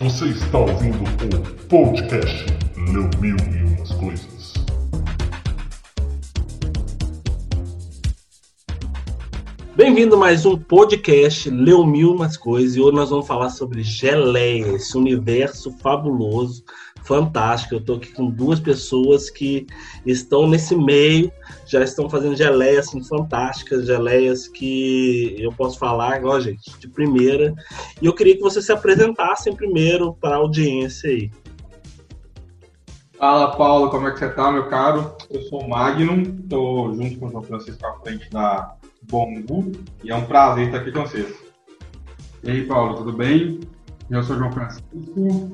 Você está ouvindo o podcast Leu Mil e Umas Coisas. Bem-vindo a mais um podcast Leu Mil Umas Coisas e hoje nós vamos falar sobre geleia, esse universo fabuloso, fantástico. Eu estou aqui com duas pessoas que estão nesse meio, já estão fazendo geleias assim, fantásticas, geleias que eu posso falar, ó, gente, de primeira. E eu queria que vocês se apresentassem primeiro para a audiência aí. Fala, Paulo, como é que você tá, meu caro? Eu sou o Magnum, estou junto com o João Francisco à frente da Bongu e é um prazer estar aqui com vocês. E aí, Paulo, tudo bem? Eu sou João Francisco,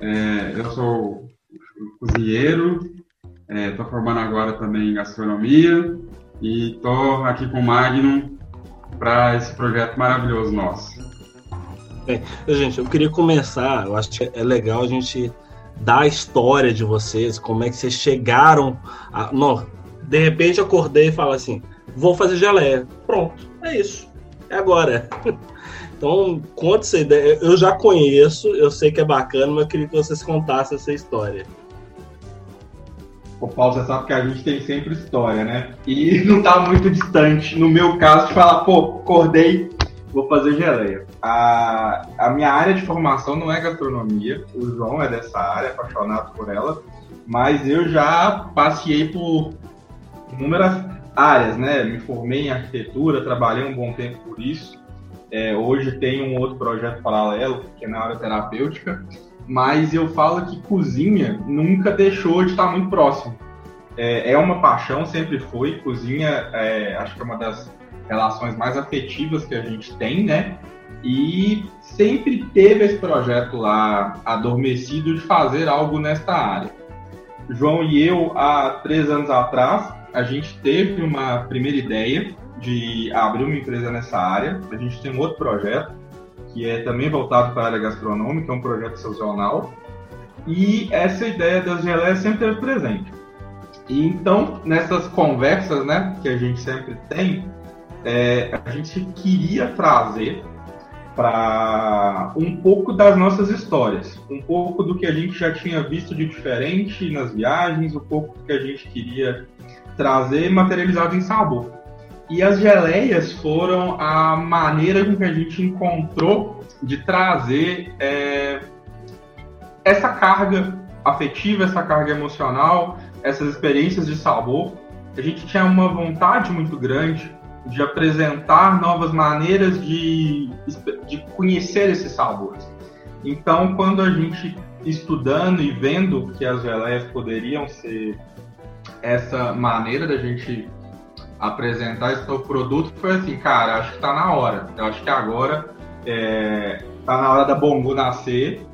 é, eu sou cozinheiro, estou é, formando agora também em gastronomia e estou aqui com o Magnum para esse projeto maravilhoso nosso. Bem, gente, eu queria começar, eu acho que é legal a gente dar a história de vocês, como é que vocês chegaram a... Não, de repente acordei e falo assim, vou fazer geleia. Pronto, é isso. É agora. Então, conta essa ideia. Eu já conheço, eu sei que é bacana, mas eu queria que vocês contassem essa história. O Paulo, você sabe que a gente tem sempre história, né? E não tá muito distante, no meu caso, de falar, pô, acordei, vou fazer geleia. A, a minha área de formação não é gastronomia, o João é dessa área, apaixonado por ela, mas eu já passei por inúmeras áreas, né? Me formei em arquitetura, trabalhei um bom tempo por isso. É, hoje tenho um outro projeto paralelo, que é na área terapêutica, mas eu falo que cozinha nunca deixou de estar muito próximo. É, é uma paixão, sempre foi. Cozinha, é, acho que é uma das relações mais afetivas que a gente tem, né? E sempre teve esse projeto lá adormecido de fazer algo nesta área. João e eu, há três anos atrás, a gente teve uma primeira ideia de abrir uma empresa nessa área. A gente tem um outro projeto que é também voltado para a área gastronômica, é um projeto sazonal. E essa ideia das geleias sempre teve presente. E então, nessas conversas né, que a gente sempre tem, é, a gente queria trazer para um pouco das nossas histórias, um pouco do que a gente já tinha visto de diferente nas viagens, um pouco do que a gente queria trazer materializado em sabor. E as geleias foram a maneira com que a gente encontrou de trazer é, essa carga afetiva, essa carga emocional, essas experiências de sabor. A gente tinha uma vontade muito grande de apresentar novas maneiras de, de conhecer esses sabores. Então, quando a gente estudando e vendo que as geleias poderiam ser essa maneira da gente apresentar esse novo produto foi assim, cara, acho que tá na hora. Eu acho que agora é, tá na hora da Bongo nascer,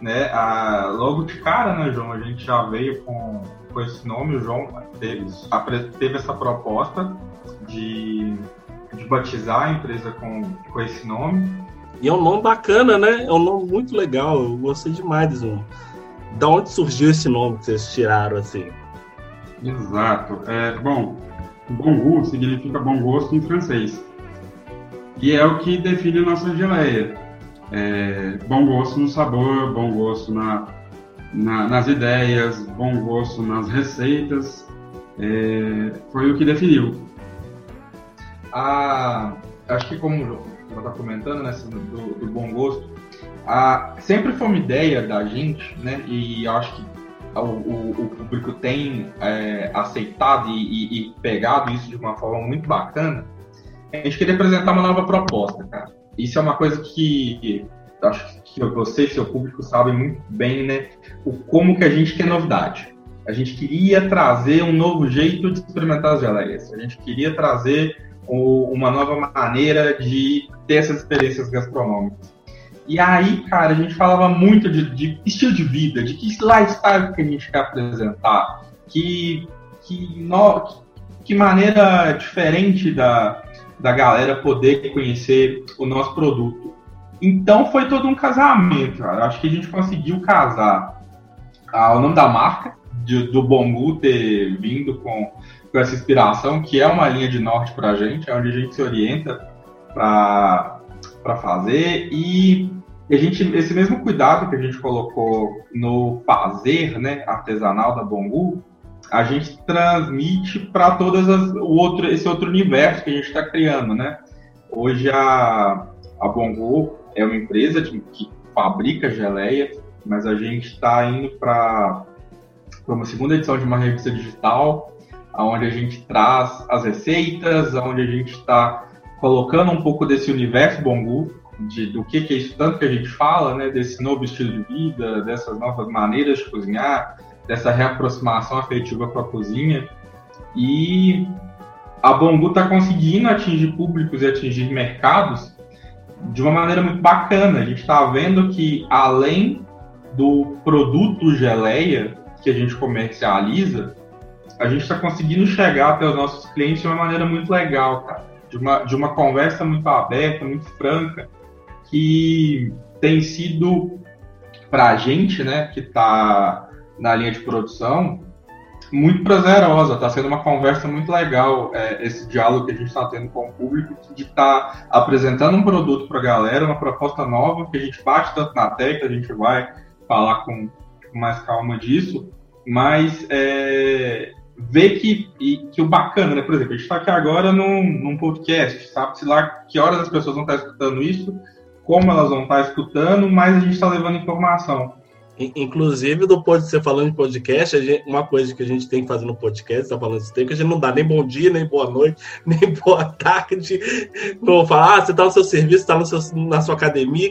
né? A, logo de cara, né, João? A gente já veio com, com esse nome, o João teve, teve essa proposta de, de batizar a empresa com, com esse nome. E é um nome bacana, né? É um nome muito legal. Eu gostei demais desse. Da onde surgiu esse nome que vocês tiraram assim? Exato. É, bom, Bon goût significa bom gosto em francês. E é o que define a nossa geleia. É, bom gosto no sabor, bom gosto na, na, nas ideias, bom gosto nas receitas. É, foi o que definiu. acho que como eu estava comentando, né, do, do bom gosto, sempre foi uma ideia da gente, né, e acho que o, o, público tem é, aceitado e, e, e, pegado isso de uma forma muito bacana, a gente queria apresentar uma nova proposta, cara. Isso é uma coisa que acho que você e seu público sabem muito bem, né, o como que a gente quer novidade. A gente queria trazer um novo jeito de experimentar as geleias. A gente queria trazer uma nova maneira de ter essas experiências gastronômicas. E aí, cara, a gente falava muito de, de estilo de vida, de que lifestyle que a gente quer apresentar, que, que, no, que maneira diferente da, da galera poder conhecer o nosso produto. Então foi todo um casamento, cara. Acho que a gente conseguiu casar ah, o nome da marca, de, do Bongu ter vindo com, com essa inspiração, que é uma linha de norte para a gente, é onde a gente se orienta para fazer. E a gente, esse mesmo cuidado que a gente colocou no fazer né, artesanal da Bongu, a gente transmite para todas as, o outro, esse outro universo que a gente está criando, né? Hoje a, a Bongu é uma empresa de, que fabrica geleia, mas a gente está indo para uma segunda edição de uma revista digital, onde a gente traz as receitas, onde a gente está colocando um pouco desse universo Bongu, de, do que, que é isso tanto que a gente fala, né, desse novo estilo de vida, dessas novas maneiras de cozinhar, dessa reaproximação afetiva com a cozinha. E a Bongu está conseguindo atingir públicos e atingir mercados de uma maneira muito bacana. A gente está vendo que, além do produto geleia que a gente comercializa, a gente está conseguindo chegar até os nossos clientes de uma maneira muito legal, cara. De uma, de uma conversa muito aberta, muito franca, que tem sido para a gente, né, que está na linha de produção, muito prazerosa. Está sendo uma conversa muito legal é, esse diálogo que a gente está tendo com o público, de estar tá apresentando um produto para a galera, uma proposta nova, que a gente bate tanto na tecla, a gente vai falar com, mais calma disso, mas é, ver que, e, que o bacana, né? Por exemplo, a gente está aqui agora num, num podcast, sabe-se lá que horas as pessoas vão estar escutando isso, como elas vão estar escutando, mas a gente está levando informação. Inclusive, do você falando de podcast, gente, uma coisa que a gente tem que fazer no podcast, tá falando isso, tem que a gente não dá nem bom dia, nem boa noite, nem boa tarde. Não falar, ah, você tá no seu serviço, tá no seu, na sua academia,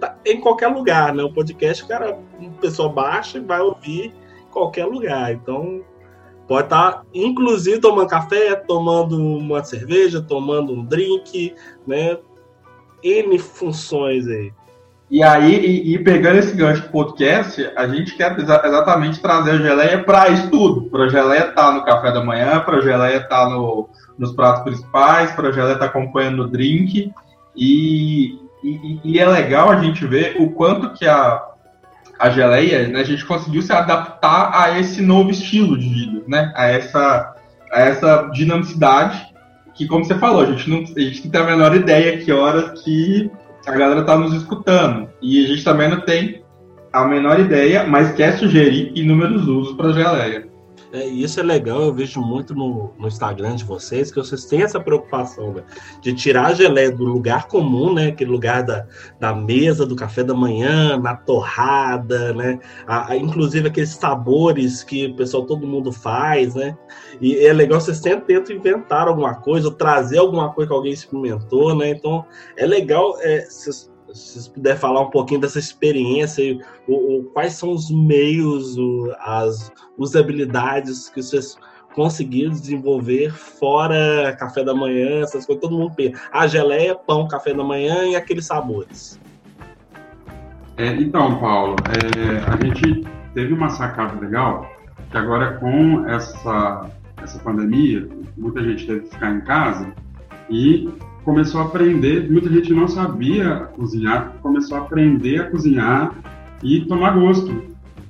tá em qualquer lugar, né? O podcast, o cara, uma pessoa baixa e vai ouvir em qualquer lugar. Então, pode estar, tá, inclusive, tomando café, tomando uma cerveja, tomando um drink, né? N funções aí. E aí, e, e, pegando esse gancho podcast, a gente quer exa exatamente trazer a geleia para isso tudo. Para a geleia estar tá no café da manhã, para a geleia estar tá no, nos pratos principais, para a geleia estar tá acompanhando o drink. E, e, e, é legal a gente ver o quanto que a, a geleia, né, a gente conseguiu se adaptar a esse novo estilo de vida, né? A essa, a essa dinamicidade que, como você falou, a gente não, a gente não tem a menor ideia que horas que a galera tá nos escutando. E a gente também não tem a menor ideia, mas quer sugerir inúmeros usos para geleia. É, isso é legal, eu vejo muito no, no, Instagram de vocês, que vocês têm essa preocupação né, de tirar a geleia do lugar comum, né? Aquele lugar da, da mesa, do café da manhã, na torrada, né? A, a, inclusive aqueles sabores que o pessoal, todo mundo faz, né? E é legal vocês sempre tentam inventar alguma coisa, ou trazer alguma coisa que alguém experimentou, né? Então é legal é, vocês se vocês puderem falar um pouquinho dessa experiência, e, o, o, quais são os meios, o, as usabilidades que vocês conseguiram desenvolver fora café da manhã, essas coisas, todo mundo pensa. A geleia, pão, café da manhã e aqueles sabores. É, então, Paulo, é, a gente teve uma sacada legal, que agora com essa, essa pandemia, muita gente teve que ficar em casa, e começou a aprender, muita gente não sabia cozinhar, começou a aprender a cozinhar e tomar gosto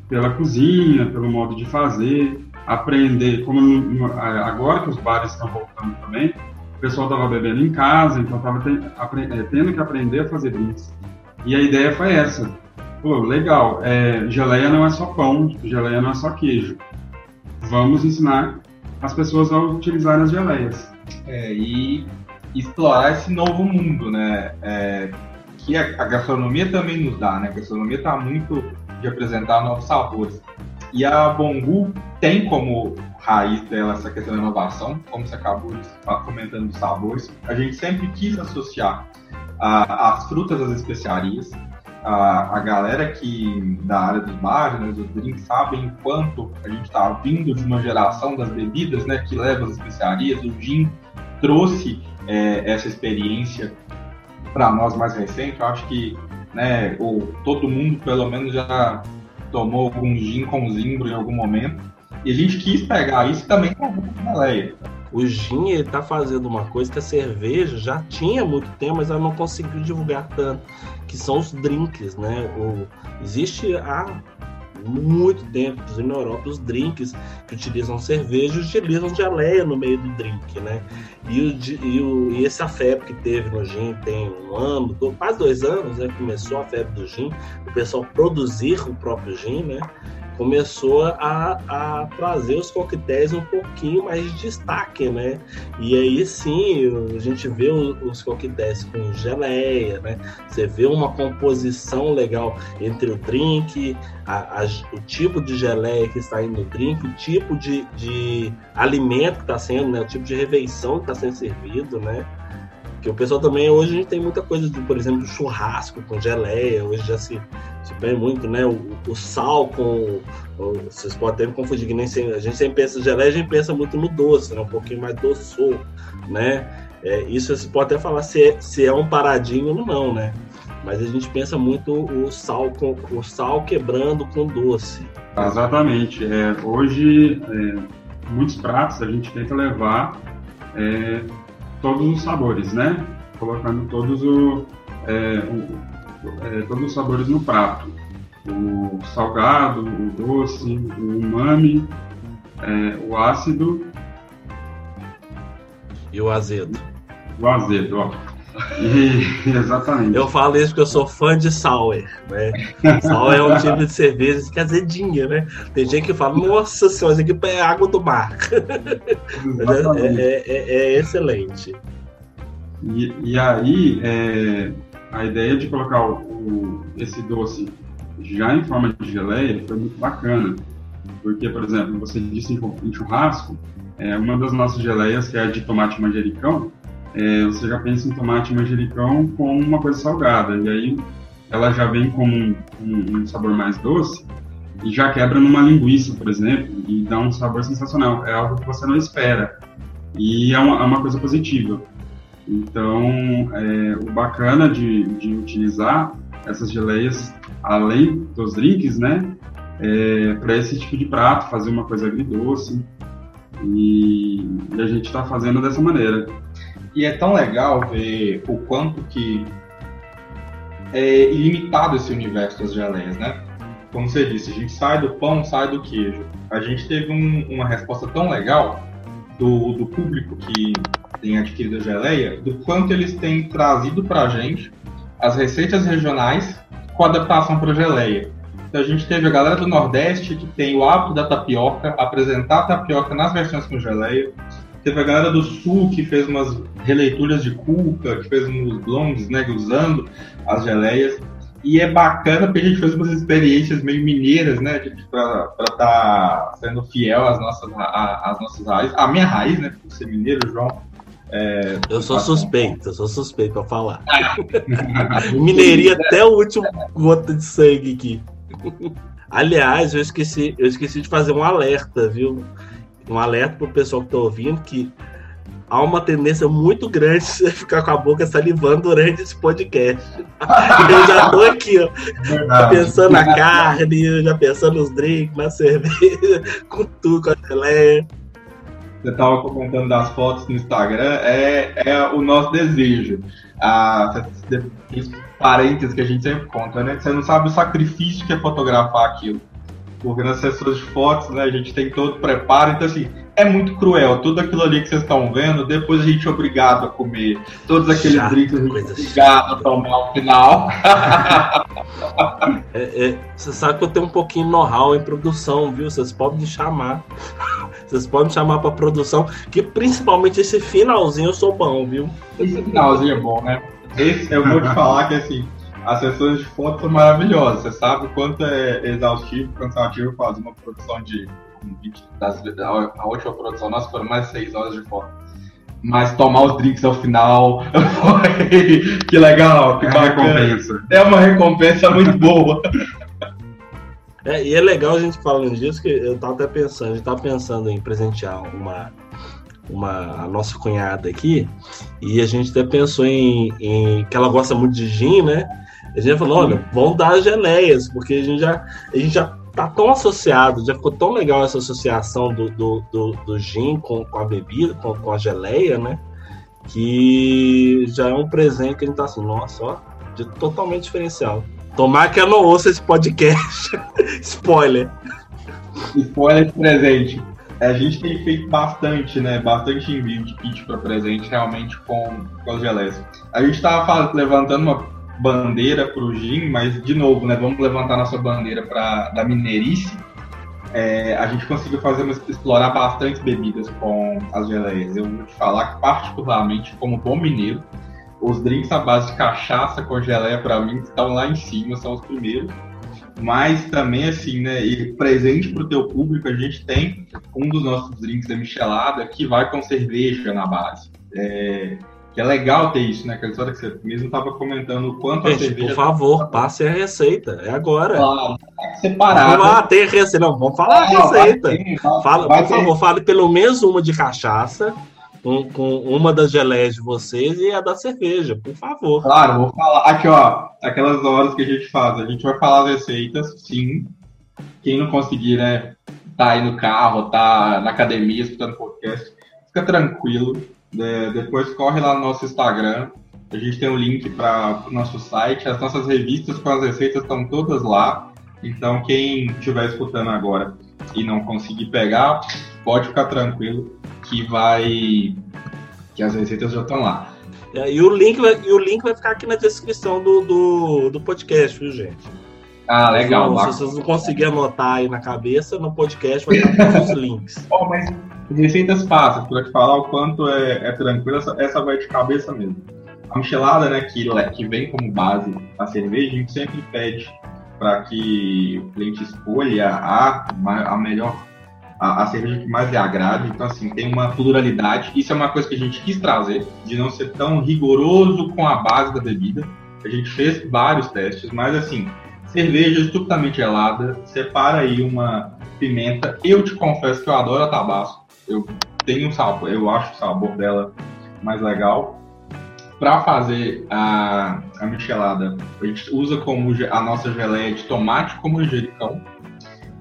pela cozinha, pelo modo de fazer, aprender, como agora que os bares estão voltando também, o pessoal estava bebendo em casa, então estava é, tendo que aprender a fazer drinks. E a ideia foi essa. Pô, legal, é, geleia não é só pão, geleia não é só queijo. Vamos ensinar as pessoas a utilizar as geleias. É, e explorar esse novo mundo, né? É, que a, a, gastronomia também nos dá, né? A gastronomia está muito de apresentar novos sabores. E a Bongu tem como raiz dela essa questão da inovação, como você acabou de estar comentando os sabores. A gente sempre quis associar as frutas às especiarias. A, a galera que da área dos bares, né, dos drinks, sabem quanto a gente está vindo de uma geração das bebidas, né, que leva as especiarias. O gin trouxe é, essa experiência para nós mais recente. Eu acho que né, todo mundo pelo menos já tomou algum gin com zimbro em algum momento. E a gente quis pegar isso também com a geleia. O gin ele tá fazendo uma coisa que a cerveja já tinha muito tempo, mas ela não conseguiu divulgar tanto, que são os drinks, né? O, existe há muito tempo, na Europa, os drinks que utilizam cerveja utilizam geleia no meio do drink, né? E, o, e, o, e essa febre que teve no gin tem um ano, quase dois anos, né? Começou a febre do gin, o pessoal produzir o próprio gin, né? Começou a, a trazer os coquetéis um pouquinho mais de destaque, né? E aí sim, a gente vê os coquetéis com geleia, né? Você vê uma composição legal entre o drink, a, a, o tipo de geleia que está indo no drink, o tipo de, de alimento que está sendo, né? O tipo de refeição que está sendo servido, né? Que o pessoal também, hoje a gente tem muita coisa, de, por exemplo, churrasco com geleia, hoje já se, se vê muito, né? O, o sal com. O, vocês podem até confundir, que nem sempre, a gente sempre pensa geleia, a gente pensa muito no doce, né? Um pouquinho mais doçou, né? É, isso você pode até falar se é, se é um paradinho ou não, né? Mas a gente pensa muito o sal com o sal quebrando com doce. Exatamente. É, hoje, é, muitos pratos a gente tenta levar é, todos os sabores, né? Colocando todos, o, é, o, é, todos os sabores no prato. O salgado, o doce, o umami, é, o ácido. E o azedo. O azedo, ó. Exatamente. Eu falo isso porque eu sou fã de sour, né? Sour é um tipo de cerveja que é azedinha, né? Tem gente que fala, nossa senhora, isso aqui é água do mar. É, é, é, é, excelente. E, e aí, é, a ideia de colocar o, o, esse doce já em forma de geleia foi muito bacana. Porque, por exemplo, você disse em churrasco, é, uma das nossas geleias, que é a de tomate manjericão, é, você já pensa em tomate manjericão com uma coisa salgada. E aí ela já vem com um, um, um, sabor mais doce e já quebra numa linguiça, por exemplo, e dá um sabor sensacional. É algo que você não espera. E é uma, é uma coisa positiva. Então, é, o bacana de, de utilizar essas geleias, além dos drinks, né, é, para esse tipo de prato, fazer uma coisa agridoce. E, e a gente está fazendo dessa maneira. E é tão legal ver o quanto que é ilimitado esse universo das geleias, né? Como você disse, a gente sai do pão, sai do queijo. A gente teve um, uma resposta tão legal do, do público que tem adquirido a geleia, do quanto eles têm trazido para a gente as receitas regionais com adaptação para geleia. Então a gente teve a galera do Nordeste que tem o hábito da tapioca, apresentar a tapioca nas versões com geleia. Teve a galera do Sul que fez umas releituras de cuca, que fez uns blondes, né, usando as geleias. E é bacana porque a gente fez umas experiências meio mineiras, né, para estar tá sendo fiel às nossas, às nossas raízes. A minha raiz, né, por ser mineiro, João. É, eu sou suspeito, eu sou suspeito para falar. Mineiria até o último gota de sangue aqui. Aliás, eu esqueci, eu esqueci de fazer um alerta, viu? Um alerta para o pessoal que está ouvindo que há uma tendência muito grande de ficar com a boca salivando durante esse podcast. eu já estou aqui, ó, Verdade. pensando na carne, já pensando nos drinks, na cerveja, com tudo, com a geleia. Você estava comentando das fotos no Instagram, é, é o nosso desejo. Ah, parênteses que a gente sempre conta, né? Você não sabe o sacrifício que é fotografar aquilo porque nas sessões de fotos, né, a gente tem todo o preparo, então assim, é muito cruel. Tudo aquilo ali que vocês estão vendo, depois a gente é obrigado a comer. Todos aqueles drinks a gente é obrigado a tomar ao final. É, é, você sabe que eu tenho um pouquinho de know-how em produção, viu? Vocês podem me chamar. Vocês podem me chamar pra produção, que principalmente esse finalzinho eu sou bom, viu? Esse finalzinho é bom, né? Esse, eu vou te falar que assim, as sessões de foto são maravilhosas. Você sabe o quanto é exaustivo, cansativo fazer uma produção de. Das, a última produção nossa foram mais 6 horas de foto. Mas tomar os drinks ao final foi. que legal, que É recompensa. É uma recompensa muito boa. É, e é legal a gente falando disso, que eu tava até pensando, a gente tava pensando em presentear uma, uma a nossa cunhada aqui, e a gente até pensou em, em- que ela gosta muito de gin, né? A gente falou, olha, vamos dar as geleias, porque a gente já, a gente já tá tão associado, já ficou tão legal essa associação do, do, do, do gin com, com a bebida, com, com a geleia, né? Que já é um presente que a gente tá assim, nossa, ó, de- totalmente diferencial. Tomar que eu não ouça esse podcast. Spoiler. Spoiler presente. A gente tem feito bastante, né? Bastante envio de kit para presente, realmente, com, com as geleias. A gente estava levantando uma bandeira para o gin, mas, de novo, né? Vamos levantar nossa bandeira para da mineirice. É, a gente conseguiu fazer uma- explorar bastante bebidas com as geleias. Eu vou te falar que, particularmente, como bom mineiro, os drinks à base de cachaça com geleia, para mim, estão lá em cima, são os primeiros. Mas também, assim, né, e presente pro teu público, a gente tem um dos nossos drinks da Michelada que vai com cerveja na base. É, que é legal ter isso, né? Aquela história que você mesmo estava comentando o quanto a Gente, cerveja por favor, passe a receita. É agora. Claro, tá separada. Vamos lá, tem receita. Não, vamos falar a Não, vai receita. ter, vai- Fala, vai por ter- favor, fale pelo menos uma de cachaça, com, com uma das geleias de vocês e a da cerveja, por favor. Claro, vou falar. Aqui, ó, aquelas horas que a gente faz. A gente vai falar as receitas, sim. Quem não conseguir, né, tá aí no carro, tá na academia escutando podcast, fica tranquilo. É, depois corre lá no nosso Instagram. A gente tem um link para o nosso site. As nossas revistas com as receitas estão todas lá. Então, quem estiver escutando agora e não conseguir pegar, pode ficar tranquilo que vai. que as receitas já estão lá. É, E o link vai, e o link vai ficar aqui na descrição do, do, do podcast, viu, gente? Ah, legal. Então, se vocês não conseguirem anotar aí na cabeça, no podcast vai estar todos os links. Ó, mas receitas fáceis, pra te falar o quanto é, é tranquilo, essa, essa vai de cabeça mesmo. A michelada, né, que, que vem como base a cerveja, a gente sempre pede para que o cliente escolha a, a melhor, a, a cerveja que mais lhe agrade. Então, assim, tem uma pluralidade. Isso é uma coisa que a gente quis trazer, de não ser tão rigoroso com a base da bebida. A gente fez vários testes, mas assim, cerveja estupidamente gelada, separa aí uma pimenta. Eu te confesso que eu adoro a tabasco. Eu tenho um sabor, eu acho o sabor dela mais legal. Para fazer a, a michelada, a gente usa como a nossa geleia de tomate com manjericão.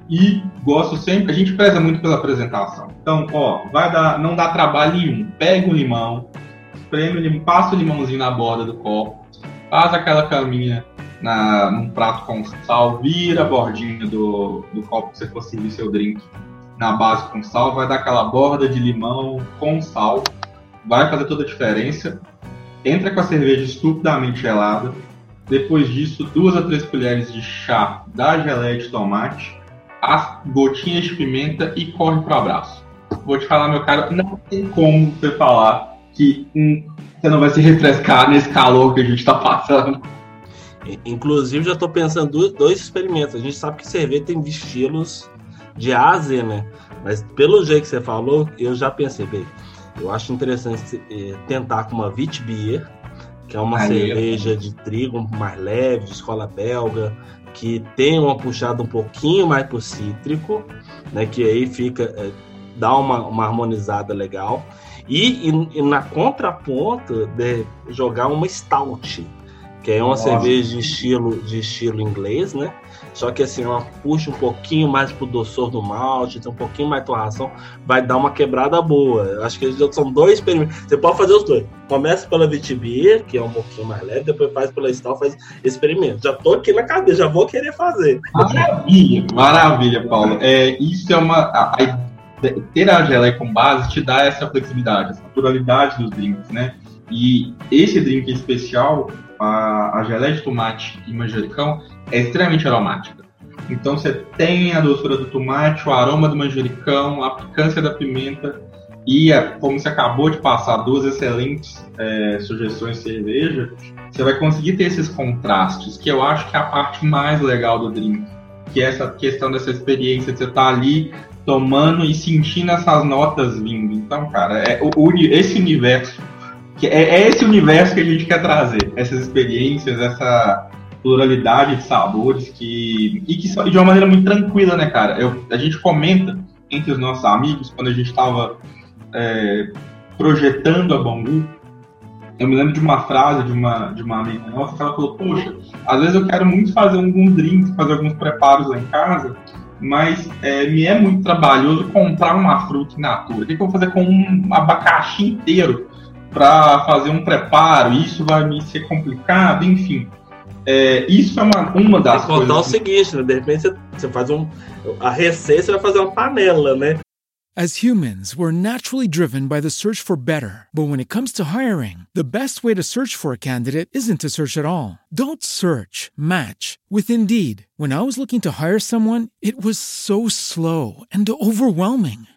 E gosto sempre, a gente preza muito pela apresentação. Então, ó, vai dar, não dá trabalho nenhum. Pega um limão, espreme o passa o limãozinho na borda do copo, faz aquela caminha na, num prato com sal, vira a bordinha do, do copo que você for servir seu drink na base com sal, vai dar aquela borda de limão com sal, vai fazer toda a diferença. Entra com a cerveja estupidamente gelada. Depois disso, duas a três colheres de chá da geleia de tomate, as gotinhas de pimenta e corre pro abraço. Vou te falar, meu cara, não tem como você falar que hum, você não vai se refrescar nesse calor que a gente tá passando. Inclusive, já estou pensando dois, experimentos. A gente sabe que cerveja tem estilos de A a Z, né? Mas pelo jeito que você falou, eu já pensei, bem, eu acho interessante eh, tentar com uma Wit Beer, que é uma Aí, cerveja de trigo mais leve, de escola belga, que tem uma puxada um pouquinho mais pro cítrico, né? Que aí fica, eh, dá uma, uma harmonizada legal. E, e- e na contraponta, de jogar uma stout, que é uma Nossa. cerveja de estilo, de estilo inglês, né? Só que assim, ela puxa um pouquinho mais pro doçor do malte, tem um pouquinho mais de torração, vai dar uma quebrada boa. Eu acho que são dois experimentos. Você pode fazer os dois. Começa pela Vitibir, que é um pouquinho mais leve, depois faz pela Stout, faz experimento. Já tô aqui na cabeça, já vou querer fazer. Maravilha, maravilha, Paulo. É, isso é uma. A, a- ter a geleia com base te dá essa flexibilidade, essa pluralidade dos drinks, né? E esse drink especial, a, a geleia de tomate e manjericão, é extremamente aromática. Então você tem a doçura do tomate, o aroma do manjericão, a picância da pimenta e, a, como você acabou de passar duas excelentes é, sugestões de cerveja, você vai conseguir ter esses contrastes, que eu acho que é a parte mais legal do drink, que é essa questão dessa experiência de você estar tá ali tomando e sentindo essas notas vindo. Então, cara, é o, o esse universo, que é, é esse universo que a gente quer trazer, essas experiências, essa pluralidade de sabores que e que de uma maneira muito tranquila, né, cara? Eu, a gente comenta entre os nossos amigos quando a gente estava é, projetando a Bangu. Eu me lembro de uma frase de uma de uma amiga nossa que ela falou: Poxa, às vezes eu quero muito fazer algum drink, fazer alguns preparos lá em casa, mas é, me é muito trabalhoso comprar uma fruta in natura. O que, que eu vou fazer com um abacaxi inteiro para fazer um preparo? Isso vai me ser complicado, enfim. É, isso é uma, uma das Tem coisas. contar o seguinte, né? De repente você, você faz um. A receita você vai fazer uma panela, né? As humans, we're naturally driven by the search for better. But when it comes to hiring, the best way to search for a candidate isn't to search at all. Don't search, match with Indeed. When I was looking to hire someone, it was so slow and overwhelming.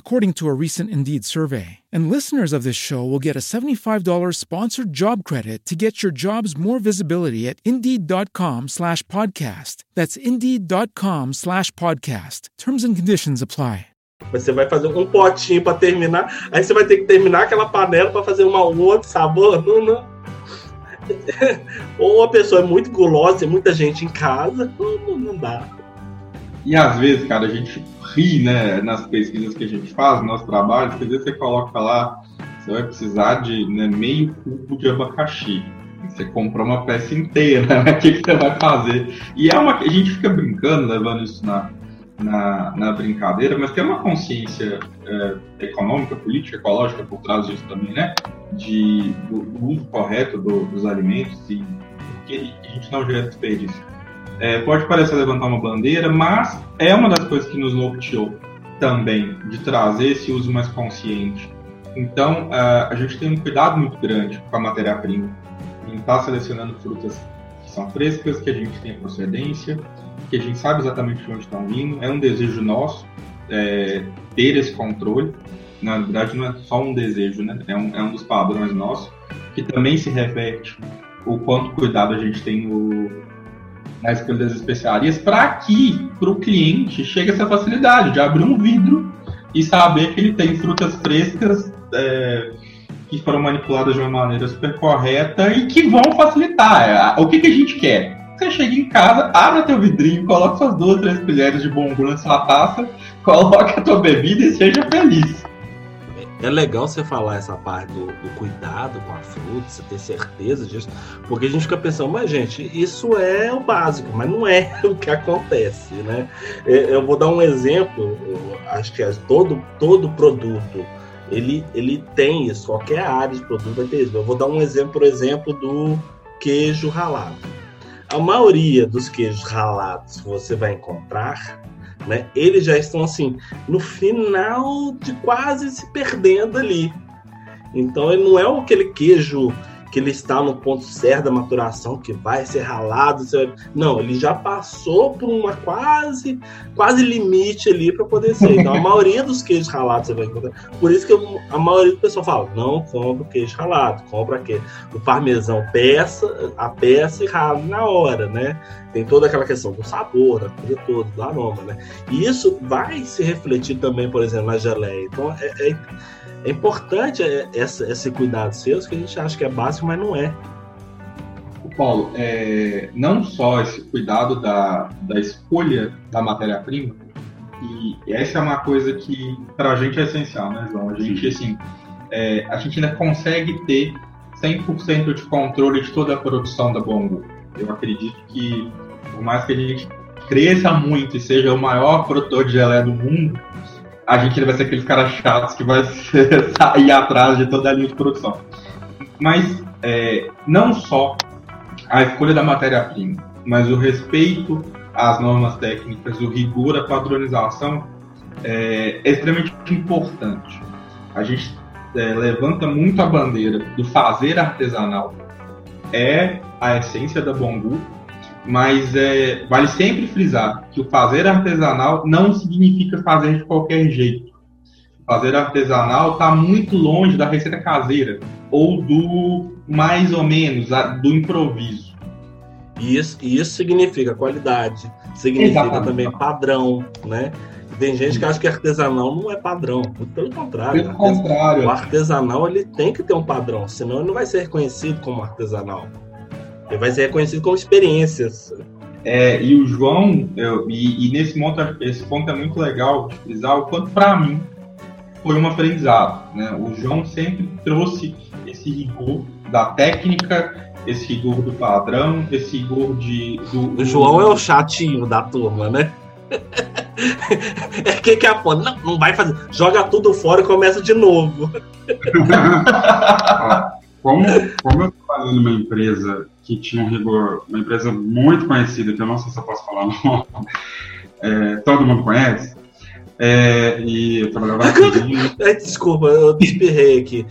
according to a recent Indeed survey. And listeners of this show will get a $75 sponsored job credit to get your jobs more visibility at Indeed.com slash podcast. That's Indeed.com slash podcast. Terms and conditions apply. Você vai fazer um potinho para terminar, aí você vai ter que terminar aquela panela para fazer uma outra sabor. Não, não. Ou a pessoa é muito gulosa, tem muita gente em casa, não, não dá. E às vezes, cara, a gente ri, né, nas pesquisas que a gente faz, no nosso trabalho, às vezes você coloca lá, você vai precisar de né, meio cubo de abacaxi. Você comprou uma peça inteira, né? O que, que você vai fazer? E é uma. A gente fica brincando, levando isso na, na, na brincadeira, mas tem uma consciência é, econômica, política, ecológica por trás disso também, né? De, do, do uso correto do, dos alimentos e que a gente não gera desperdício. É, pode parecer levantar uma bandeira, mas é uma das coisas que nos norteou também, de trazer esse uso mais consciente. Então, uh, a gente tem um cuidado muito grande com a matéria-prima, em estar tá selecionando frutas que são frescas, que a gente tem procedência, que a gente sabe exatamente de onde estão vindo. É um desejo nosso é, ter esse controle. Na verdade, não é só um desejo, né? É um, é um dos padrões nossos, que também se reverte o quanto cuidado a gente tem no, na escolha das especiarias, para que para o cliente chegue essa facilidade de abrir um vidro e saber que ele tem frutas frescas é, que foram manipuladas de uma maneira super correta e que vão facilitar. O que, que a gente quer? Você chega em casa, abre teu vidrinho, coloca suas duas, três colheres de bombu na sua taça, coloca a tua bebida e seja feliz. É legal você falar essa parte do, do, cuidado com a fruta, você ter certeza disso, porque a gente fica pensando, mas gente, isso é o básico, mas não é o que acontece, né? É, eu vou dar um exemplo, acho que é todo, todo produto, ele, ele tem isso, qualquer área de produto vai ter isso. Eu vou dar um exemplo, por exemplo, do queijo ralado a maioria dos queijos ralados que você vai encontrar, né, eles já estão assim no final de quase se perdendo ali. Então ele não é aquele queijo que ele está no ponto certo da maturação, que vai ser ralado. Não, ele já passou por uma quase, quase limite ali para poder ser. Então, a maioria dos queijos ralados você vai encontrar. Por isso que eu, a maioria do pessoal fala: não compra queijo ralado, compra aquele. O parmesão peça, a peça e rala na hora, né? Tem toda aquela questão do sabor, da coisa toda, do aroma, né? E isso vai se refletir também, por exemplo, na geleia. Então, é, é é importante essa, esse cuidado seus, que a gente acha que é básico, mas não é. Paulo, é, não só esse cuidado da, da escolha da matéria-prima, e essa é uma coisa que para a gente é essencial, né, João? A gente, assim, é, a gente ainda consegue ter 100% de controle de toda a produção da Bongo. Eu acredito que, por mais que a gente cresça muito e seja o maior produtor de geleia do mundo, a gente vai ser aqueles caras chatos que vai sair atrás de toda a linha de produção. Mas é, não só a escolha da matéria-prima, mas o respeito às normas técnicas, o rigor, a padronização é, é extremamente importante. A gente é, levanta muito a bandeira do fazer artesanal, é a essência da Bongu, mas é, vale sempre frisar que o fazer artesanal não significa fazer de qualquer jeito. Fazer artesanal está muito longe da receita caseira ou do mais ou menos do improviso. Isso, isso significa qualidade, significa Exatamente. também padrão, né? Tem gente que acha que artesanal não é padrão. Pelo contrário. Pelo contrário. O artesanal ele tem que ter um padrão, senão ele não vai ser reconhecido como artesanal. Ele vai ser reconhecido como experiências. É, e o João, eu, e, e, nesse ponto, esse ponto é muito legal de frisar o quanto para mim foi um aprendizado. Né? O João sempre trouxe esse rigor da técnica, esse rigor do padrão, esse rigor de. Do, o João do... é o chatinho da turma, né? é que que é a não, não vai fazer. Joga tudo fora e começa de novo. como, como eu trabalhei numa empresa que tinha um rigor, uma empresa muito conhecida, que eu não sei se eu posso falar o nome, é, todo mundo conhece, é, e eu trabalhava Desculpa, eu espirrei aqui.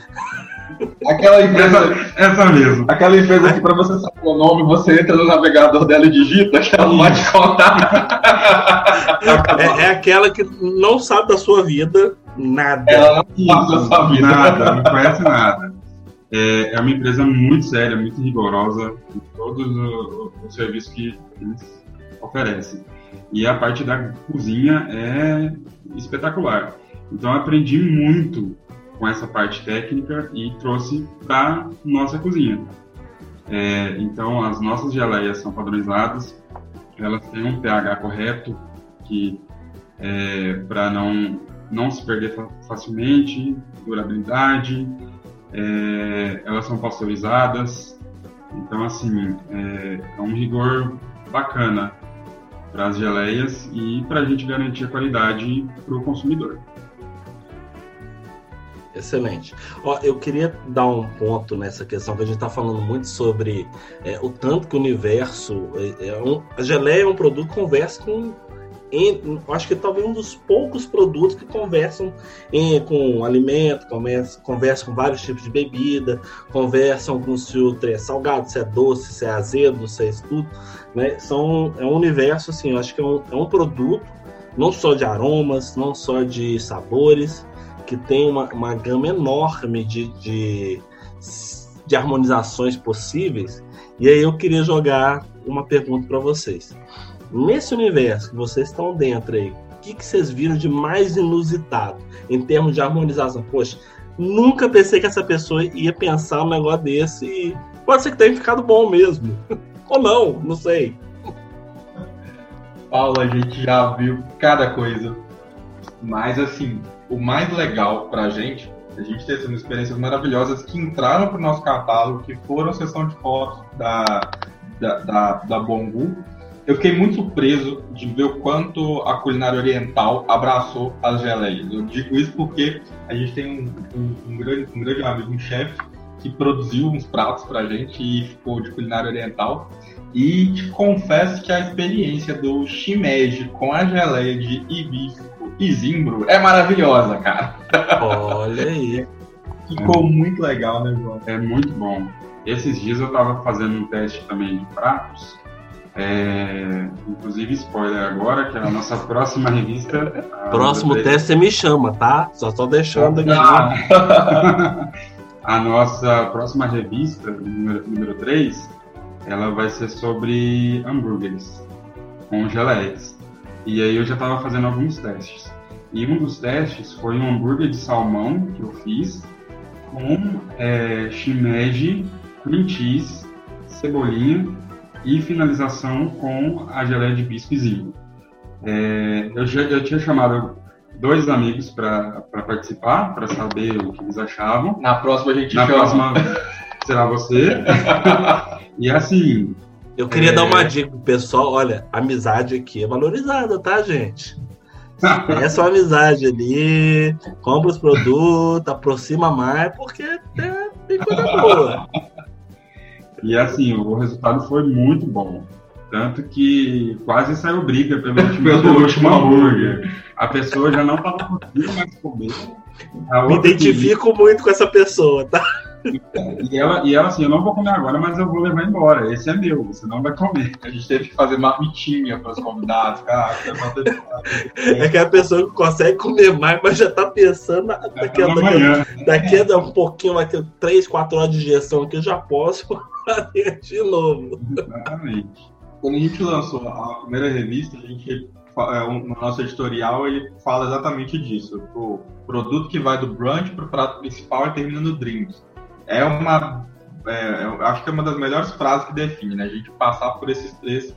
Aquela empresa. Essa, essa mesmo. Aquela empresa que, para você saber o nome, você entra no navegador dela e digita, que ela pode contar. É, é, aquela que não sabe da sua vida nada. Ela não sabe da sua vida. Nada, não conhece nada. É, é uma empresa muito séria, muito rigorosa em todos os serviços que eles oferecem. E a parte da cozinha é espetacular. Então eu aprendi muito com essa parte técnica e trouxe para nossa cozinha. É, então, as nossas geleias são padronizadas, elas têm um pH correto, que é, para não, não se perder facilmente, durabilidade, é, elas são pasteurizadas, então, assim, é, é um rigor bacana para as geleias e para a gente garantir a qualidade para o consumidor. Excelente. Ó, eu queria dar um ponto nessa questão que a gente está falando muito sobre é, o tanto que o universo. É, é um, a geleia é um produto que conversa com. Em, acho que talvez um dos poucos produtos que conversam em, com alimento, conversa, conversa com vários tipos de bebida, conversam com se o é salgado, se é doce, se é azedo, se é isso tudo. Né? São, é um universo, assim, acho que é um, é um produto não só de aromas, não só de sabores, que tem uma, uma gama enorme de, de, de harmonizações possíveis. E aí eu queria jogar uma pergunta para vocês. Nesse universo que vocês estão dentro aí, o que, que vocês viram de mais inusitado em termos de harmonização? Poxa, nunca pensei que essa pessoa ia pensar um negócio desse e pode ser que tenha ficado bom mesmo. Ou não, não sei. Paulo, a gente já viu cada coisa. Mas assim, o mais legal para a gente, a gente ter essas experiências maravilhosas que entraram para o nosso catálogo, que foram sessão de fotos da, da, da, da Bongu. Eu fiquei muito surpreso de ver o quanto a culinária oriental abraçou as geleias. Eu digo isso porque a gente tem um, um, um grande, um grande amigo, um chefe, que produziu uns pratos para a gente e ficou de culinária oriental. E te confesso que a experiência do shimeji com a geleia de hibisco e zimbro é maravilhosa, cara. Olha aí. Ficou é. muito legal, né, João? É muito bom. Esses dias eu estava fazendo um teste também de pratos. É, inclusive, spoiler agora, que é a nossa próxima revista. Próximo teste você me chama, tá? Só estou deixando aqui. Ah. a nossa próxima revista, número, número 3, ela vai ser sobre hambúrgueres com geleias. E aí eu já estava fazendo alguns testes. E um dos testes foi um hambúrguer de salmão que eu fiz com é, shimeji, cream cheese, cebolinha e finalização com a geleia de biscoizinho. É, eu, já, eu tinha chamado dois amigos para participar, para saber o que eles achavam. Na próxima a gente Na chama. próxima, será você. e assim. Eu queria É. dar uma dica pro pessoal, olha, amizade aqui é valorizada, tá, gente? É uma amizade ali, compra os produtos, aproxima mais, porque é, tem coisa boa. E assim, o resultado foi muito bom. Tanto que quase saiu briga pelo último, Pelo último hambúrguer. A pessoa já não estava conseguindo mais comer. Me identifico muito com essa pessoa, tá? E ela, e ela assim, eu não vou comer agora, mas eu vou levar embora. Esse é meu, você não vai comer. A gente teve que fazer marmitinha para os convidados, cara. delícia. É aquela pessoa que consegue comer mais, mas já tá pensando daqui a, daqui a- manhã. daqui a um pouquinho, vai ter 3, 4 horas de digestão aqui, eu já posso fazer de novo. Exatamente. Quando a gente lançou a primeira revista, a gente, é, no nosso editorial, ele fala exatamente disso. O produto que vai do brunch para o prato principal e termina no drinks. É uma. é, eu acho que é uma das melhores frases que define, né? A gente passar por esses três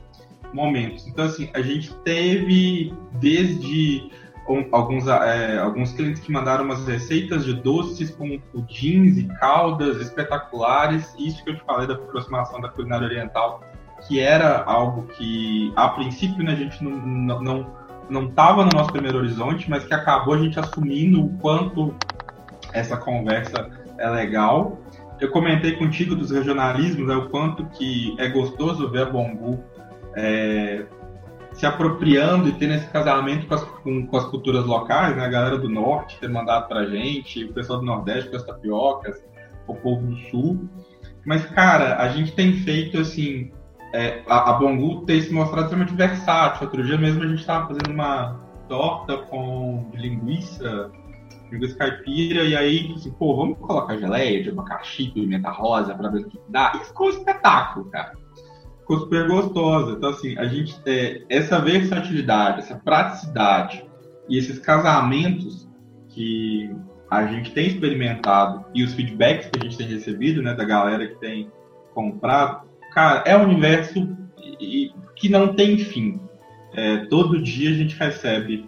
momentos. Então, assim, a gente teve desde um- alguns, é, alguns clientes que mandaram umas receitas de doces com pudins e caldas espetaculares. Isso que eu te falei da aproximação da culinária oriental que era algo que, a princípio, né, a gente não não não não estava no nosso primeiro horizonte, mas que acabou a gente assumindo o quanto essa conversa é legal. Eu comentei contigo dos regionalismos, né, o quanto que é gostoso ver a Bongu é, se apropriando e tendo esse casamento com as, com, com as culturas locais, né, a galera do norte ter mandado pra gente, o pessoal do nordeste com as tapiocas, o povo do sul. Mas, cara, a gente tem feito assim, é, a, a Bongu tem se mostrado extremamente versátil. Outro dia mesmo a gente estava fazendo uma torta com linguiça, linguiça caipira, e aí, assim, pô, vamos colocar geleia de abacaxi, pimenta rosa pra ver o que dá. E ficou um espetáculo, cara. Ficou super gostosa. Então, assim, a gente, é, essa versatilidade, essa praticidade e esses casamentos que a gente tem experimentado e os feedbacks que a gente tem recebido, né, da galera que tem comprado, cara, é um universo que não tem fim. É, todo dia a gente recebe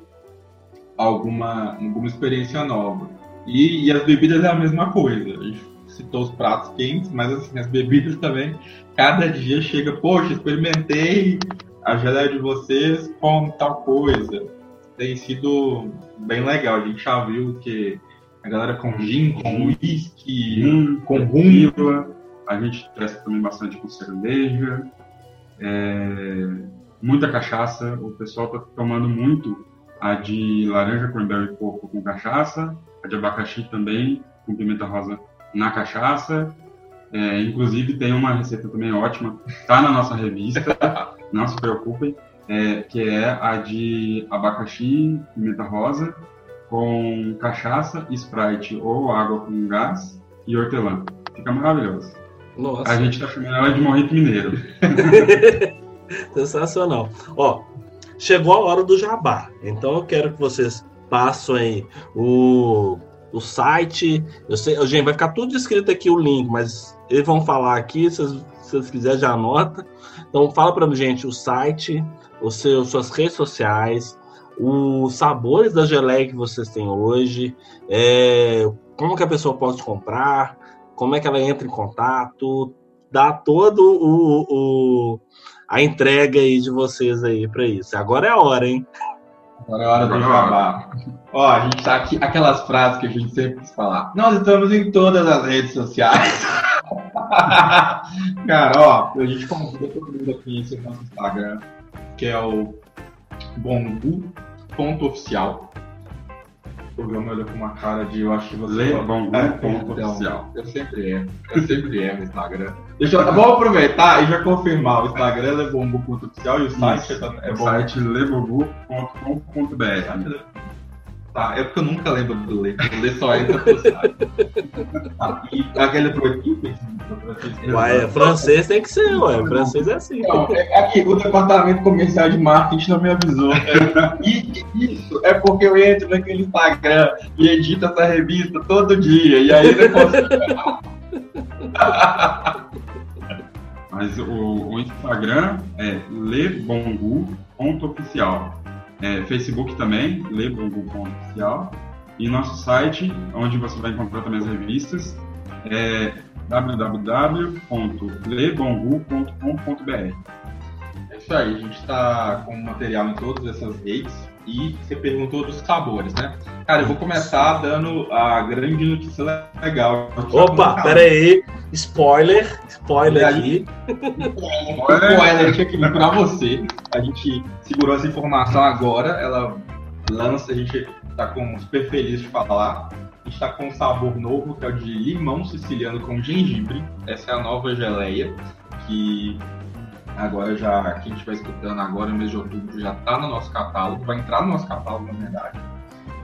alguma, alguma experiência nova. E, e as bebidas é a mesma coisa. A gente citou os pratos quentes, mas assim, as bebidas também, cada dia chega, poxa, experimentei a geleia de vocês com tal coisa. Tem sido bem legal. A gente já viu que a galera com gin, com whisky, Hum, com rum. A gente testa também bastante com cerveja. É, muita cachaça. O pessoal tá tomando muito a de laranja, cranberry e coco com cachaça. A de abacaxi também, com pimenta rosa na cachaça. É, inclusive tem uma receita também ótima, tá na nossa revista, não se preocupem, é, que é a de abacaxi, pimenta rosa, com cachaça, Sprite ou água com gás e hortelã. Fica maravilhoso. Nossa. A gente tá chamando ela de morrito mineiro. Sensacional. Ó, chegou a hora do jabá. Então eu quero que vocês passem o, o site. Eu sei, gente, vai ficar tudo escrito aqui o link, mas eles vão falar aqui. Se vocês, vocês quiserem, já anota. Então fala pra gente o site, os seus, suas redes sociais, os sabores da geleia que vocês têm hoje, é, como que a pessoa pode comprar, como é que ela entra em contato, dá todo o- o a entrega aí de vocês aí pra isso. Agora é a hora, hein? Agora é hora do é a jabá. Ó, a gente tá aqui, aquelas frases que a gente sempre quis falar. Nós estamos em todas as redes sociais. Cara, ó, a gente convida todo mundo a conhecer o nosso Instagram, que é o bongu.oficial. O programa olhou com uma cara de eu acho que você. Lebongu É, ponto oficial. Eu sempre erro. Eu sempre erro no Instagram. Deixa eu, vamos aproveitar e já confirmar. O Instagram é lebongu.oficial e o site é, é o bom. Tá, é porque eu nunca lembro do ler. O ler só entra pro site. Tá, e aquele pro aqui, Uai, é francês tem que ser, ué. Francês é assim. Não, é aqui, o departamento comercial de marketing não me avisou. E isso é porque eu entro naquele Instagram e edito essa revista todo dia. E aí eu consigo. Mas o, o Instagram é lebongu.oficial. É, Facebook também, lebongu.oficial. E nosso site, onde você vai encontrar também as revistas, é www.lebongu.com.br. É isso aí, a gente está com material em todas essas redes e você perguntou dos sabores, né? Cara, eu vou começar dando a grande notícia legal. Opa, pera aí. Spoiler, spoiler aí, aqui. Spoiler aqui pra você. A gente segurou essa informação agora, ela lança, a gente tá com super feliz de falar. A gente tá com um sabor novo, que é o de limão siciliano com gengibre. Essa é a nova geleia, que agora já, quem estiver escutando agora no mês de outubro, já tá no nosso catálogo, vai entrar no nosso catálogo, na verdade.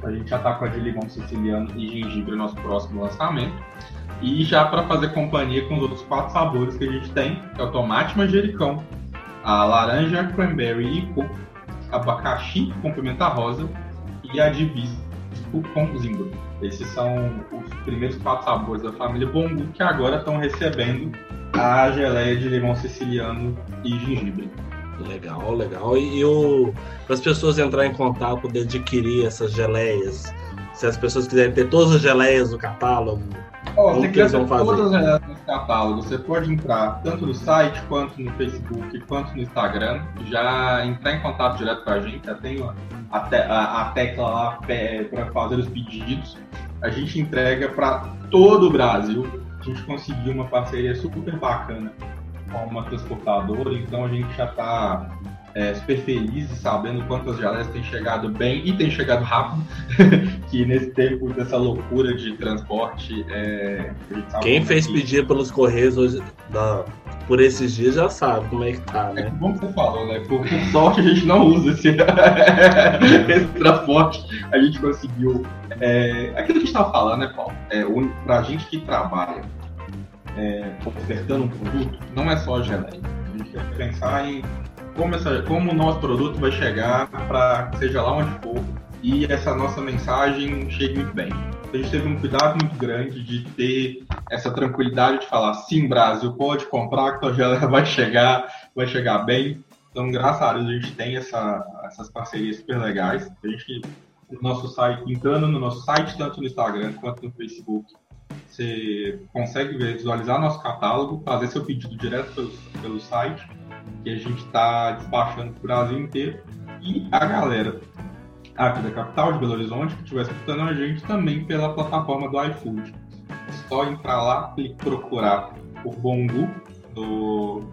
A gente já tá com a de limão siciliano e gengibre, nosso próximo lançamento. E já para fazer companhia com os outros quatro sabores que a gente tem, que é o tomate manjericão, a laranja, cranberry e coco, abacaxi com pimenta rosa e a de hibisco com zimbro. Esses são os primeiros quatro sabores da família Bongu que agora estão recebendo a geleia de limão siciliano e gengibre. Legal, legal. E, e o, para as pessoas entrarem em contato, poder adquirir essas geleias, se as pessoas quiserem ter todas as geleias do catálogo, Como você que quer ter fazer? todas as geleias no catálogo, você pode entrar tanto no site, quanto no Facebook, quanto no Instagram, já entrar em contato direto com a gente, já tem a, te- a- a tecla lá para fazer os pedidos. A gente entrega para todo o Brasil. A gente conseguiu uma parceria super bacana com uma transportadora, então a gente já está super feliz e sabendo quantas geleias têm chegado bem e têm chegado rápido, que nesse tempo dessa loucura de transporte. é, a quem como fez que- pedir pelos correios hoje, da- por esses dias já sabe como é que tá, É né? bom que você falou, né? Por, sorte a gente não usa esse, esse transporte. A gente conseguiu. É, aquilo que a gente estava falando, né, Paulo? É, pra gente que trabalha é, ofertando um produto, não é só a geleia. A gente tem que pensar em como, essa, como o nosso produto vai chegar para seja lá onde for e essa nossa mensagem chegue muito bem. A gente teve um cuidado muito grande de ter essa tranquilidade de falar sim, Brasil, pode comprar que tua geleia vai chegar, vai chegar bem. Então, graças a Deus, a gente tem essa, essas parcerias super legais. A gente, no nosso site, entrando no nosso site, tanto no Instagram quanto no Facebook, você consegue visualizar nosso catálogo, fazer seu pedido direto pelo, pelo site, que a gente está despachando para o Brasil inteiro. E a galera aqui da capital de Belo Horizonte que estiver escutando a gente também pela plataforma do iFood. É só entrar lá, clicar, procurar por Bongu do,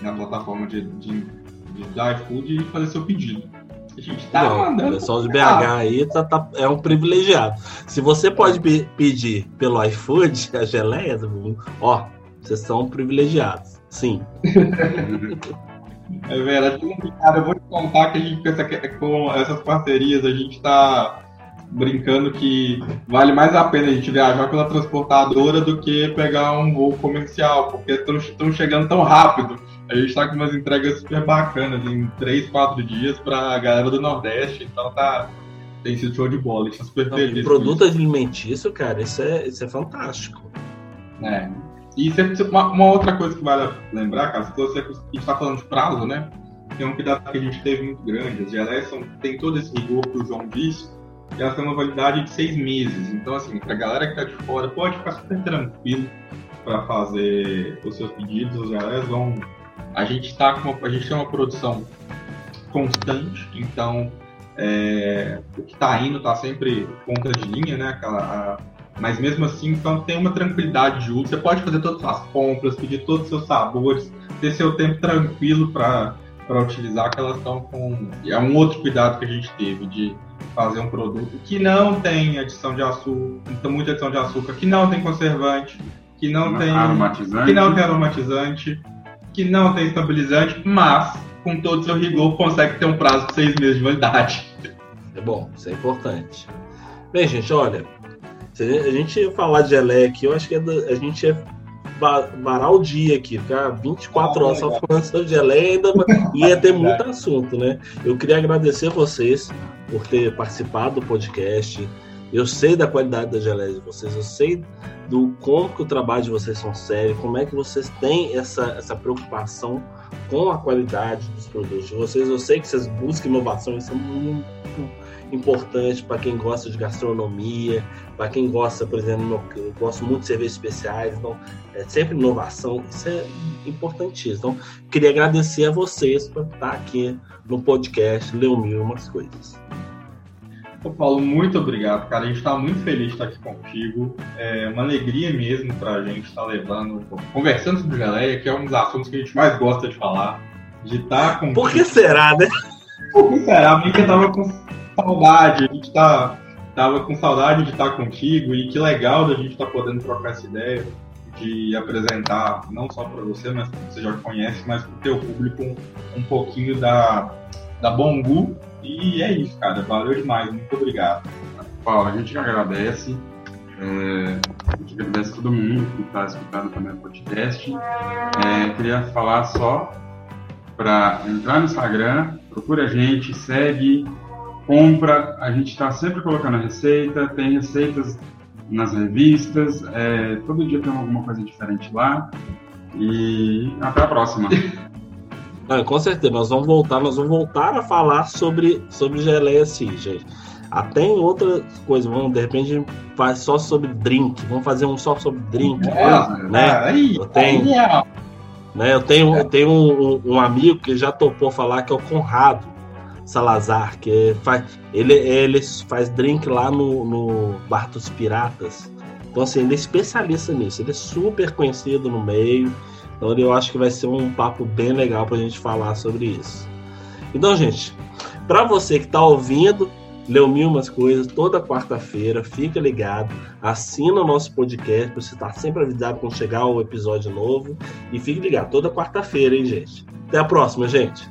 na plataforma de, de, de, do iFood e fazer seu pedido. A gente tá Não, o mandando. pessoal de BH aí tá, tá- é um privilegiado. Se você pode pe- pedir pelo iFood a geleia, ó, vocês são privilegiados. Sim. É verdade. Cara, eu vou te contar que a gente pensa que com essas parcerias a gente tá brincando que vale mais a pena a gente viajar pela transportadora do que pegar um voo comercial, porque estão chegando tão rápido. A gente tá com umas entregas super bacanas em 3, 4 dias pra galera do Nordeste, então tá. Tem sido show de bola, a gente tá super Não, feliz. com produto alimentício, cara, isso é, isso é fantástico. É. E sempre, uma, uma outra coisa que vale lembrar, cara, se você, a gente está falando de prazo, né? Tem um cuidado que a gente teve muito grande. As geleias tem todo esse rigor que o João disse, e elas têm uma validade de seis meses. Então, assim, pra galera que tá de fora, pode ficar super tranquilo para fazer os seus pedidos. As geleias vão. A gente tá com uma, a gente tem uma produção constante, então é, o que tá indo tá sempre ponta de linha, né? Aquela, a, mas mesmo assim, então tem uma tranquilidade de uso. Você pode fazer todas as compras, pedir todos os seus sabores, ter seu tempo tranquilo para utilizar, que elas estão com. É um outro cuidado que a gente teve de fazer um produto que não tem adição de açúcar, então muita adição de açúcar, que não tem conservante, que não tem. aromatizante. que não tem aromatizante, que não tem estabilizante, mas com todo o seu rigor consegue ter um prazo de seis meses de validade. É bom, isso é importante. Bem, gente, olha, se a gente ia falar de geleia aqui, eu acho que é a gente ia va- varar o dia aqui, ficar 24 Ah, horas só falando sobre geleia e ainda ia ter muito assunto, né? Eu queria agradecer vocês por ter participado do podcast. Eu sei da qualidade da geleia de vocês, eu sei do como que o trabalho de vocês são sério, como é que vocês têm essa, essa preocupação com a qualidade dos produtos de vocês. Eu sei que vocês buscam inovação, isso é muito importante para quem gosta de gastronomia, para quem gosta, por exemplo, eu gosto muito de cervejas especiais, então é sempre inovação, isso é importantíssimo. Então, queria agradecer a vocês por estar aqui no podcast Leu Mil Umas Coisas. Ô Paulo, muito obrigado, cara. A gente está muito feliz de estar aqui contigo. É uma alegria mesmo para a gente estar levando, conversando sobre geleia, que é um dos assuntos que a gente mais gosta de falar. De estar com. Por que será, né? Por que será? Porque eu tava com saudade, a gente tá, tava com saudade de estar contigo e que legal da gente estar tá podendo trocar essa ideia de apresentar, não só para você, mas que você já conhece, mas para o teu público um, um pouquinho da, da Bongu. E é isso, cara. Valeu demais. Muito obrigado. Paulo, a gente agradece. É, a gente agradece todo mundo que está escutando também o podcast. É, queria falar só para entrar no Instagram, procura a gente, segue, compra. A gente está sempre colocando a receita, tem receitas nas revistas, é, todo dia tem alguma coisa diferente lá. E até a próxima. Não, com certeza, nós vamos voltar, nós vamos voltar a falar sobre, sobre geleia sim, gente. Até em outras coisas, vamos, de repente faz só sobre drink, vamos fazer um só sobre drink, é, né? Aí, eu tenho, aí, é. né, eu tenho, eu tenho um, um, amigo que já topou falar que é o Conrado Salazar, que faz, ele, ele faz drink lá no, no Bar dos Piratas. Então, assim, ele é especialista nisso, ele é super conhecido no meio. Então eu acho que vai ser um papo bem legal para a gente falar sobre isso. Então, gente, para você que está ouvindo, leu mil umas coisas toda quarta-feira, fica ligado, assina o nosso podcast para você estar tá sempre avisado quando chegar o episódio novo e fique ligado toda quarta-feira, hein, gente. Até a próxima, gente.